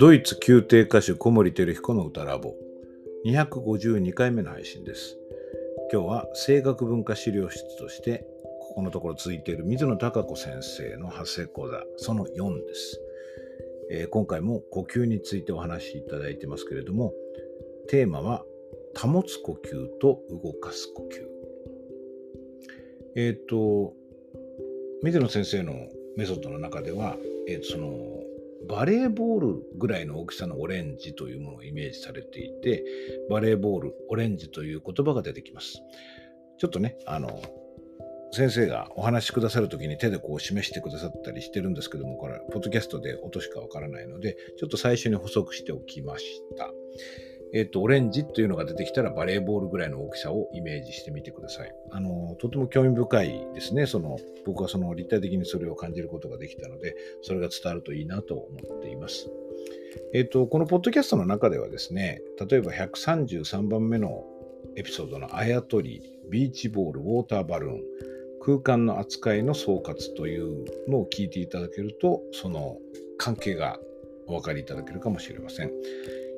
ドイツ宮廷歌手小森照彦の歌ラボ。252回目の配信です。今日は声楽文化資料室としてここのところ続いている水野孝子先生の発声講座その4です、えー、今回も呼吸についてお話しいただいてますけれどもテーマは保つ呼吸と動かす呼吸。えっ、ー、と水野先生のメソッドの中では、えー、そのバレーボールぐらいの大きさのオレンジというものをイメージされていて、バレーボール、オレンジという言葉が出てきます。ちょっとね、あの、先生がお話しくださる時に手でこう示してくださったりしてるんですけども、これ、ポッドキャストで音しかわからないので、ちょっと最初に補足しておきました。えっ、と、オレンジというのが出てきたらバレーボールぐらいの大きさをイメージしてみてください。あの、とても興味深いですね。その、僕はその立体的にそれを感じることができたので、それが伝わるといいなと思っています。えっ、と、このポッドキャストの中ではですね、例えば133番目のエピソードのあやとり、ビーチボール、ウォーターバルーン、空間の扱いの総括というのを聞いていただけると、その関係がお分かりいただけるかもしれません。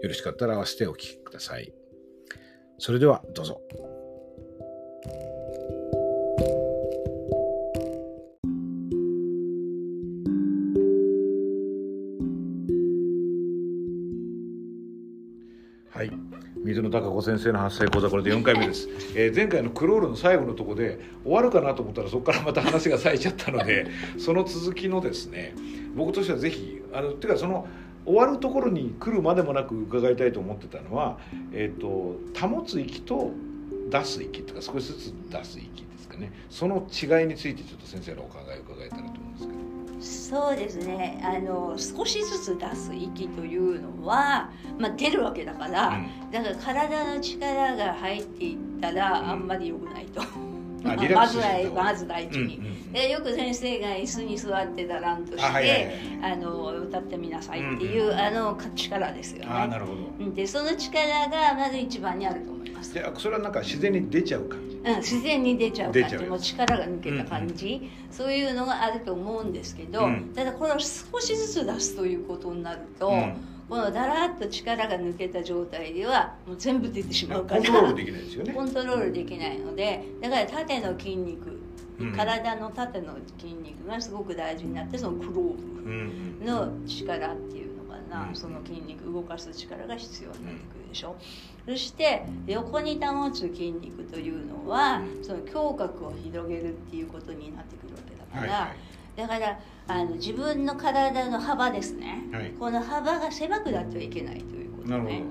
よろしかったら合わせてお聴きください。それではどうぞ。はい。水野孝子先生の発声講座これで4回目です、えー、前回のクロールの最後のとこで終わるかなと思ったらそこからまた話が咲いちゃったのでその続きのですね僕としてはぜひあのていうかその終わるところに来るまでもなく伺いたいと思ってたのは、えーと、保つ息と出す息とか少しずつ出す息ですかねその違いについてちょっと先生のお考えを伺えたらと思うんですけど。そうですねあの少しずつ出す息というのは、まあ、出るわけだから、うん、だから体の力が入っていったらあんまり良くないと。ままずはまず第一に、うんうん、でよく先生が椅子に座ってだらんとして、あはいはい、あの歌ってみなさいっていう、うんうん、あの力ですよね。あなるほど。でその力がまず一番にあると思います。でそれはなんか自然に出ちゃう感じ？うん、自然に出ちゃう感じも力が抜けた感じ、うんうん、そういうのがあると思うんですけど、うん、ただこれを少しずつ出すということになると、うん。このだらっと力が抜けた状態ではもう全部出てしまうからコントロールできないですよね。コントロールできないのでだから縦の筋肉体の縦の筋肉がすごく大事になってそのクローブの力っていうのかな、その筋肉動かす力が必要になってくるでしょ、そして横に保つ筋肉というのは、その胸郭を広げるっていうことになってくるわけだから、はいはい。だからあの自分の体の幅ですね、はい、この幅が狭くなってはいけないということね。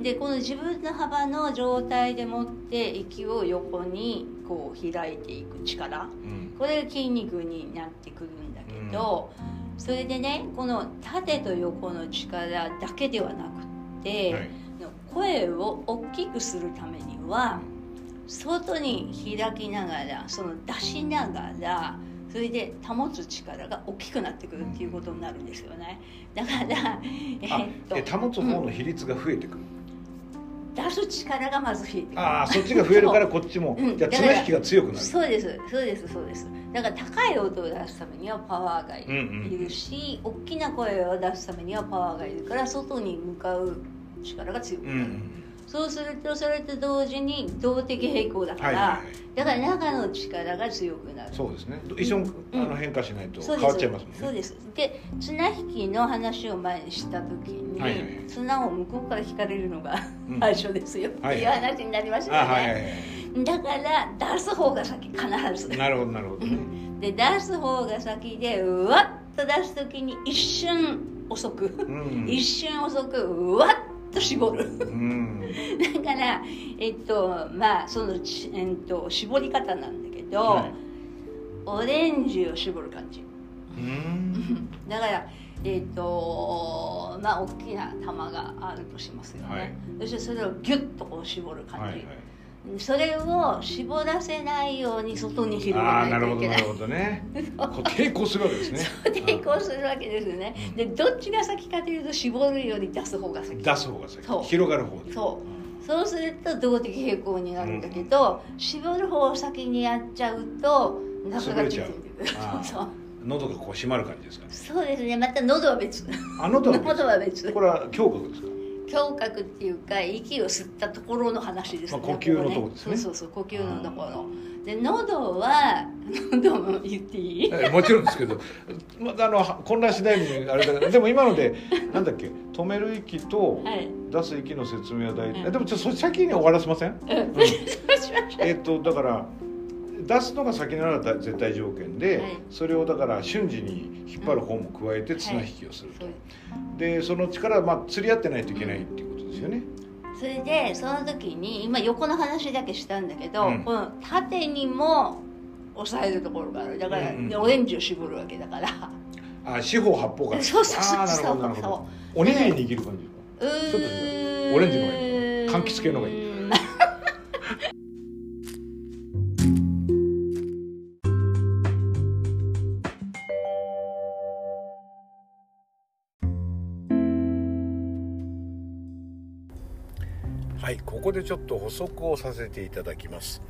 でこの自分の幅の状態でもって息を横にこう開いていく力、うん、これが筋肉になってくるんだけど、うん、それでねこの縦と横の力だけではなくて、はい、声を大きくするためには外に開きながらその出しながらそれで保つ力が大きくなってくるっていうことになるんですよね。だからえっと保つ方の比率が増えてくる、うん、出す力がまず増えてくる。ああそっちが増えるからこっちも、う。ん、じゃ綱引きが強くなる。そうです。そうです。そうです。だから高い音を出すためにはパワーがいるし、うんうん、大きな声を出すためにはパワーがいるから外に向かう力が強くなる、うんうん。そうするとそれと同時に動的平衡だから、はいはいはい、だから中の力が強くなる。そうですね。一緒に、あの変化しないと変わっちゃいますもんね。そうです。で綱引きの話を前にした時に、はいはい、綱を向こうから引かれるのが最初ですよ、うん、っていう話になりましたよね、だから出す方が先必ず。なるほどなるほど、ね、で出す方が先でうわっと出す時に一瞬遅く、うん、一瞬遅くうわっと絞る、うん、だからえっとまあその、えっと、絞り方なんだけど、はい、オレンジを絞る感じ、うん、だからえっとまあ大きな玉があるとしますよね、はい、そしてそれをギュッとこう絞る感じ、はいはいそれを絞らせないように外に広げないといけない。なるほどね。抵抗するわけですね。抵抗するわけですね。うん、でどっちが先かというと絞るより出す方が先。出す方が先。広がる方そう。そうすると動的平衡になるんだけど、うん、絞る方を先にやっちゃうと中がついてくる。そう。喉がこう締まる感じですか、ね、そうですねまた喉は別あ喉は別 喉は別これは胸郭ですか？胸郭っていうか息を吸ったところの話ですね、まあ、呼吸のところですね。そうそうそう呼吸のところ。で喉は喉も言っていい、もちろんですけど、まあ、あの混乱しないようにあれだからでも今のでなんだっけ止める息と出す息の説明は大事、はい、でもちょっと先に終わらせません、うん、うん、えっとだから出すのが先なら絶対条件で、はい、それをだから瞬時に引っ張る方も加えて綱引きをすると、はい、でその力まあ釣り合ってないといけないっていうことですよね、それでその時に今横の話だけしたんだけど、うん、この縦にも押さえるところがある。だから、うんうん、オレンジを絞るわけだから。あ四方八方が そうそうそうそう。おにぎり握る感じちょっとオレンジの方がいい。柑橘系の方がいいはいここでちょっと補足をさせていただきます。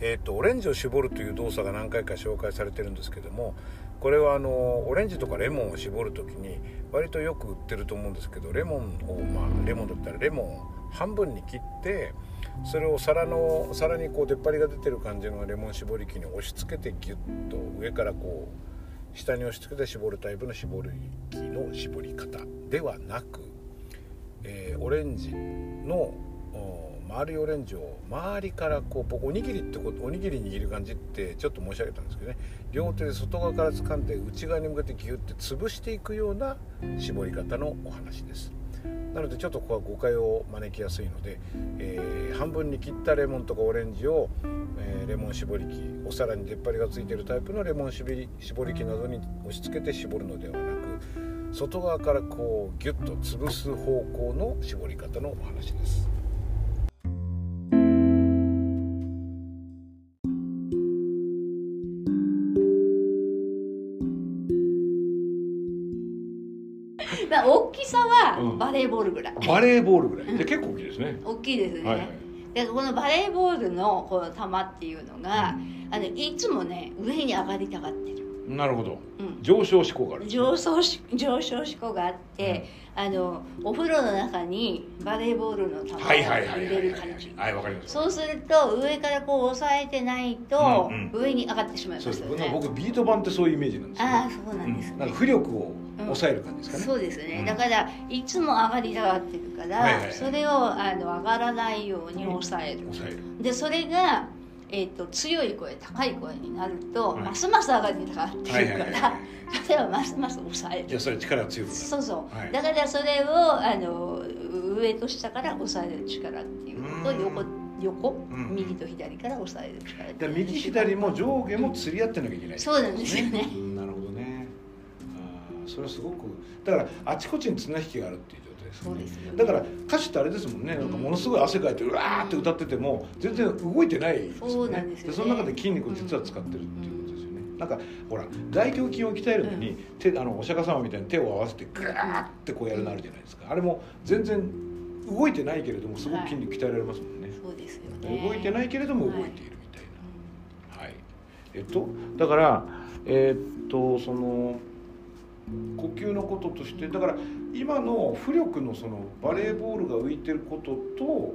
えっ、ー、とオレンジを絞るという動作が何回か紹介されてるんですけどもこれはあのオレンジとかレモンを絞る時に割とよく売ってると思うんですけどレモンをまあレモンだったらレモンを半分に切ってそれを皿の皿にこう出っ張りが出てる感じのレモン絞り器に押し付けてギュッと上からこう下に押し付けて絞るタイプの絞り器の絞り方ではなく、えー、オレンジの丸いオレンジを周りからこう僕おにぎりってことおにぎり握る感じってちょっと申し上げたんですけどね。両手で外側から掴んで内側に向けてギュッて潰していくような絞り方のお話です。なのでちょっとここは誤解を招きやすいので、えー、半分に切ったレモンとかオレンジを、えー、レモン絞り器お皿に出っ張りがついてるタイプのレモン絞り絞り器などに押し付けて絞るのではなく外側からこうギュッと潰す方向の絞り方のお話です。まあ大きさはバレーボールぐらい、うん、バレーボールぐらい。で結構大きいですね。大きいですね、はいはい、でこのバレーボールのこの球っていうのが、うん、あのいつもね上に上がりたがってる。なるほど、うん、上昇志向がある上昇し上昇志向があって、うん、あのお風呂の中にバレーボールの球を入れる感じ。はいわかります。そうすると上からこう押さえてないと、上に上がってしまいますよね、僕ビート板ってそういうイメージなんですああそうなんです、ね、なんか浮力を抑える感じですかね、そうですね、だからいつも上がりたがってるから、それをあの上がらないように抑える,、抑える。でそれがえーと、強い声高い声になると、はい、ますます上がりたがってるから、それはますます抑える。いやそれ力強くそうそう、はい、だからそれをあの上と下から抑える力っていうのと横横、うん、右と左から抑える力右左も上下も釣り合ってなきゃいけない、ね、そうなんですよね、それはすごくだからあちこちに綱引きがあるっていうそうですよ、ね、だから歌手ってあれですもんね。なんかものすごい汗かいてうわーって歌ってても全然動いてないですよね。そうなんでその中で筋肉を実は使ってるっていうことですよね、なんかほら大胸筋を鍛えるのに、手あのお釈迦様みたいに手を合わせてグーってこうやるなるじゃないですか。あれも全然動いてないけれどもすごく筋肉鍛えられますもんね、そうですよね。動いてないけれども動いているみたいな、はい、えっとだからえー、っとその呼吸のこととしてだから今の浮力のそのバレーボールが浮いてることと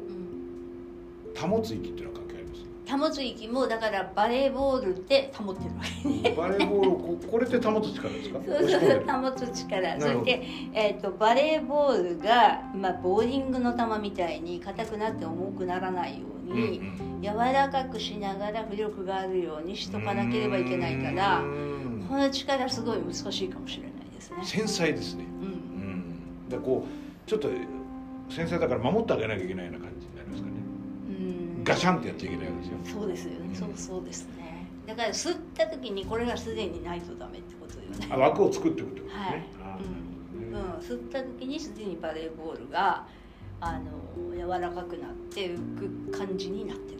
保つ息っていうのは関係あります？保つ息もだからバレーボールで保ってるわけね。バレーボールをこ これって保つ力ですか？そうそう保つ力。そして、えーと、バレーボールが、まあ、ボーリングの球みたいに硬くなって重くならないように、うんうん、柔らかくしながら浮力があるようにしとかなければいけないからこの力すごい難しいかもしれないね。繊細ですね。でこうちょっと先生だから守ってあげなきゃいけないような感じになりますかね。うん。ガシャンってやっちゃいけないわけですよ。そうですよね、うん、そうそうですね。だから吸った時にこれがすでにないとダメってことよね。あ枠を作っていくってことですね、はい。うん、うん、吸った時にすでにバレーボールがあの柔らかくなって浮く感じになってる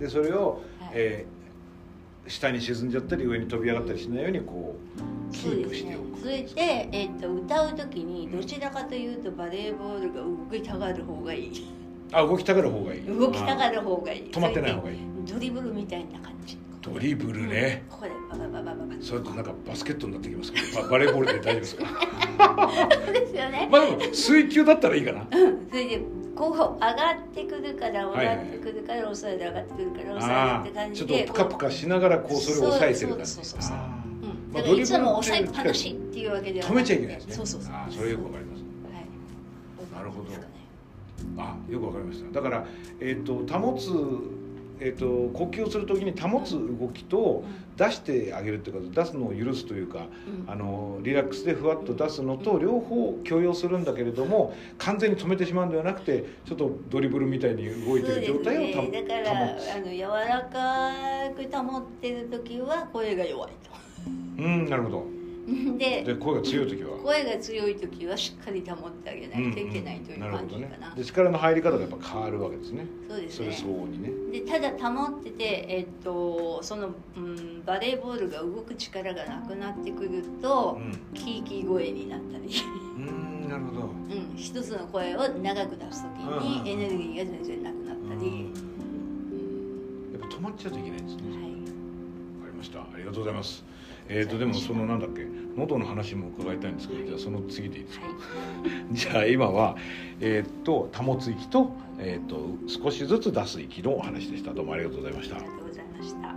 でそれを、はい、えー下に沈んじゃったり上に飛び上がったりしないようにこうキープしておくそ、ね,、れで、えーと、歌う時にどちらかというとバレーボールが動きたがる方がいい。あ動きたがる方がいい。動きたがる方がいい。止まってない方がいい。ドリブルみたいな感じ。ドリブルね、ここでババババババそれとなんかバスケットになってきますけどババレーボールで大丈夫ですかそうですよねまあでも水球だったらいいかなうんそれでこう上がってくるから上がってくるから押さえて上がってくるから押さえてって感ちょじでっとプカプカしながらこうそれを押さえてる感じそうそうそうそうだからいつもドリブルって押さえっぱなしっていうわけでは止めちゃいけないですね。そうそうそう。あーそれよくわかりますはい。なるほど。あよくわかりました。だから、えー、と保つ、えー、と呼吸をするときに保つ動きと出してあげるっていうか出すのを許すというかうん。あのリラックスでふわっと出すのと両方許容するんだけれども完全に止めてしまうんではなくてちょっとドリブルみたいに動いてる状態をそうですね、だから保つあの柔らかく保ってる時は声が弱いうんなるほど。と でで声が強い時は？声が強い時はしっかり保ってあげないといけないといううんうんなね感じかな,、で力の入り方がやっぱ変わるわけですね。そうですね。それ相応にね。でただ保ってて、えっとその、うん、バレーボールが動く力がなくなってくると、うキーキー声になったり、んうんなるほど。うん、一つの声を長く出す時うんにエネルギーが全然なくなったり、うん。やっぱ止まっちゃうといけないんですね。はいりました。ありがとうございます。えー、とでもそのなんだっけ喉の話も伺いたいんですけどじゃあその次でいいですか？はい。じゃあ今はえっ、と保つ息と,、えー、と少しずつ出す息のお話でした。どうもありがとうございました。ありがとうございました。